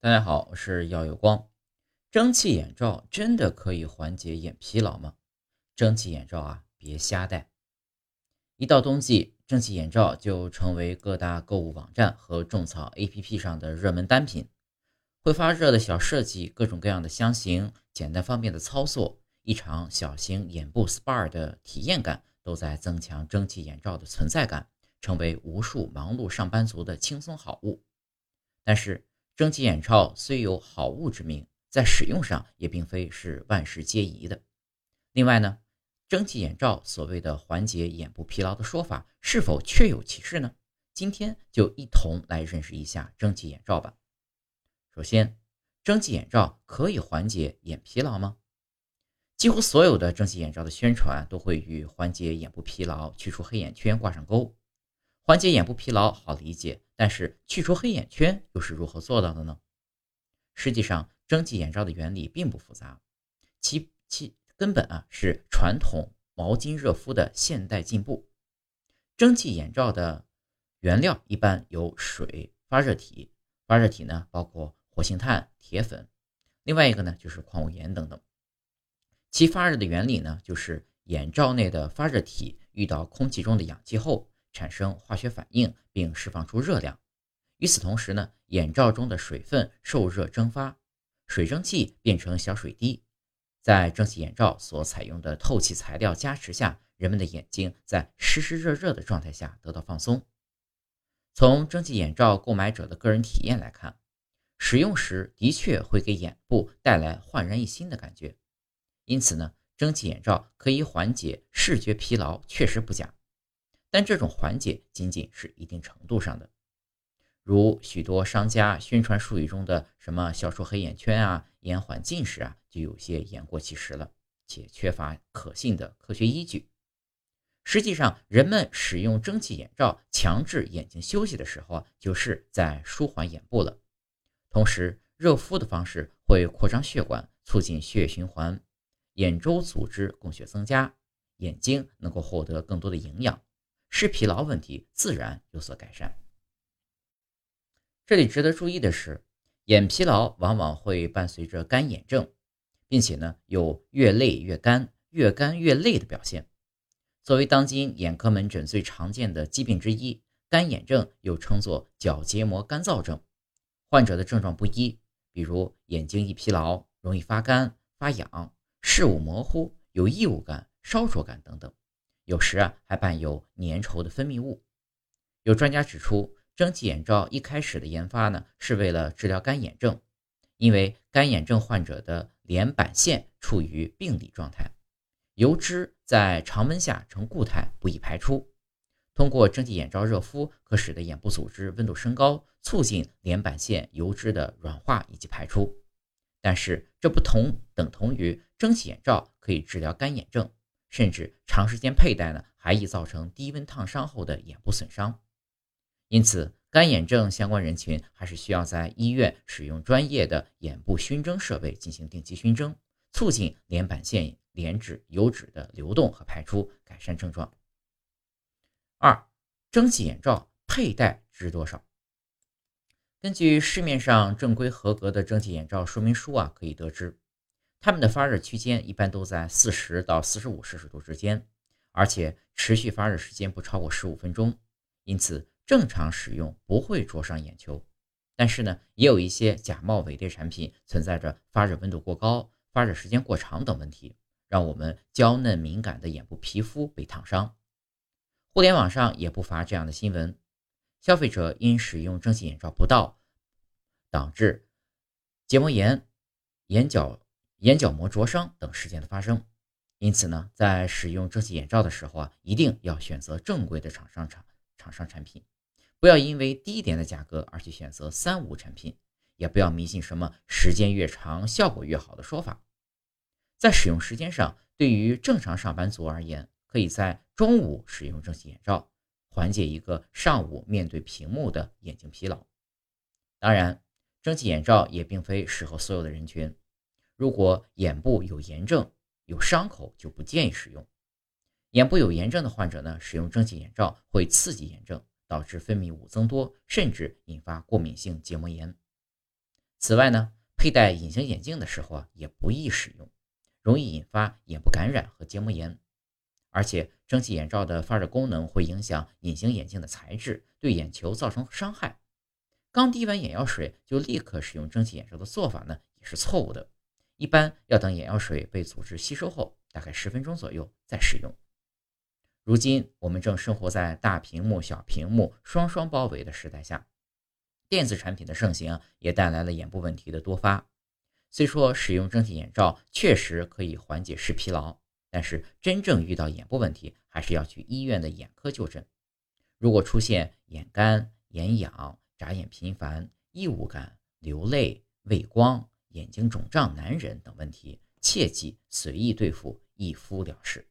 大家好，我是耀有光。蒸汽眼罩真的可以缓解眼疲劳吗？蒸汽眼罩啊，别瞎戴。一到冬季，蒸汽眼罩就成为各大购物网站和种草 APP 上的热门单品。会发热的小设计，各种各样的箱型，简单方便的操作，一场小型眼部 SPA 的体验感，都在增强蒸汽眼罩的存在感，成为无数忙碌上班族的轻松好物。但是，蒸汽眼罩虽有好物之名，在使用上也并非是万事皆宜的。另外呢，蒸汽眼罩所谓的缓解眼部疲劳的说法，是否确有其事呢？今天就一同来认识一下蒸汽眼罩吧。首先，蒸汽眼罩可以缓解眼疲劳吗？几乎所有的蒸汽眼罩的宣传都会与缓解眼部疲劳、去除黑眼圈挂上钩。缓解眼部疲劳好理解，但是去除黑眼圈又是如何做到的呢？实际上，蒸汽眼罩的原理并不复杂，其其根本啊是传统毛巾热敷的现代进步。蒸汽眼罩的原料一般有水、发热体，发热体呢包括活性炭、铁粉，另外一个呢就是矿物盐等等。其发热的原理呢，就是眼罩内的发热体遇到空气中的氧气后。产生化学反应并释放出热量，与此同时呢，眼罩中的水分受热蒸发，水蒸气变成小水滴，在蒸汽眼罩所采用的透气材料加持下，人们的眼睛在湿湿热热的状态下得到放松。从蒸汽眼罩购买者的个人体验来看，使用时的确会给眼部带来焕然一新的感觉，因此呢，蒸汽眼罩可以缓解视觉疲劳，确实不假。但这种缓解仅仅是一定程度上的，如许多商家宣传术语中的什么消除黑眼圈啊、延缓近视啊，就有些言过其实了，且缺乏可信的科学依据。实际上，人们使用蒸汽眼罩强制眼睛休息的时候啊，就是在舒缓眼部了。同时，热敷的方式会扩张血管，促进血液循环，眼周组织供血增加，眼睛能够获得更多的营养。视疲劳问题自然有所改善。这里值得注意的是，眼疲劳往往会伴随着干眼症，并且呢有越累越干、越干越累的表现。作为当今眼科门诊最常见的疾病之一，干眼症又称作角结膜干燥症。患者的症状不一，比如眼睛易疲劳、容易发干、发痒、视物模糊、有异物感、烧灼感等等。有时啊，还伴有粘稠的分泌物。有专家指出，蒸汽眼罩一开始的研发呢，是为了治疗干眼症，因为干眼症患者的脸板腺处于病理状态，油脂在常温下呈固态，不易排出。通过蒸汽眼罩热敷，可使得眼部组织温度升高，促进脸板腺油脂的软化以及排出。但是，这不同等同于蒸汽眼罩可以治疗干眼症。甚至长时间佩戴呢，还易造成低温烫伤后的眼部损伤。因此，干眼症相关人群还是需要在医院使用专业的眼部熏蒸设备进行定期熏蒸，促进脸板腺脸脂油脂的流动和排出，改善症状。二，蒸汽眼罩佩戴值多少？根据市面上正规合格的蒸汽眼罩说明书啊，可以得知。它们的发热区间一般都在四十到四十五摄氏度之间，而且持续发热时间不超过十五分钟，因此正常使用不会灼伤眼球。但是呢，也有一些假冒伪劣产品存在着发热温度过高、发热时间过长等问题，让我们娇嫩敏感的眼部皮肤被烫伤。互联网上也不乏这样的新闻：消费者因使用蒸汽眼罩不当，导致结膜炎、眼角。眼角膜灼伤等事件的发生，因此呢，在使用蒸汽眼罩的时候啊，一定要选择正规的厂商厂厂商产品，不要因为低廉的价格而去选择三无产品，也不要迷信什么时间越长效果越好的说法。在使用时间上，对于正常上班族而言，可以在中午使用蒸汽眼罩，缓解一个上午面对屏幕的眼睛疲劳。当然，蒸汽眼罩也并非适合所有的人群。如果眼部有炎症、有伤口，就不建议使用。眼部有炎症的患者呢，使用蒸汽眼罩会刺激炎症，导致分泌物增多，甚至引发过敏性结膜炎。此外呢，佩戴隐形眼镜的时候啊，也不宜使用，容易引发眼部感染和结膜炎。而且，蒸汽眼罩的发热功能会影响隐形眼镜的材质，对眼球造成伤害。刚滴完眼药水就立刻使用蒸汽眼罩的做法呢，也是错误的。一般要等眼药水被组织吸收后，大概十分钟左右再使用。如今，我们正生活在大屏幕、小屏幕双双包围的时代下，电子产品的盛行也带来了眼部问题的多发。虽说使用蒸汽眼罩确实可以缓解视疲劳。但是真正遇到眼部问题，还是要去医院的眼科就诊。如果出现眼干、眼痒、眨眼频繁、异物感、流泪、畏光、眼睛肿胀难忍等问题，切忌随意对付，一敷了事。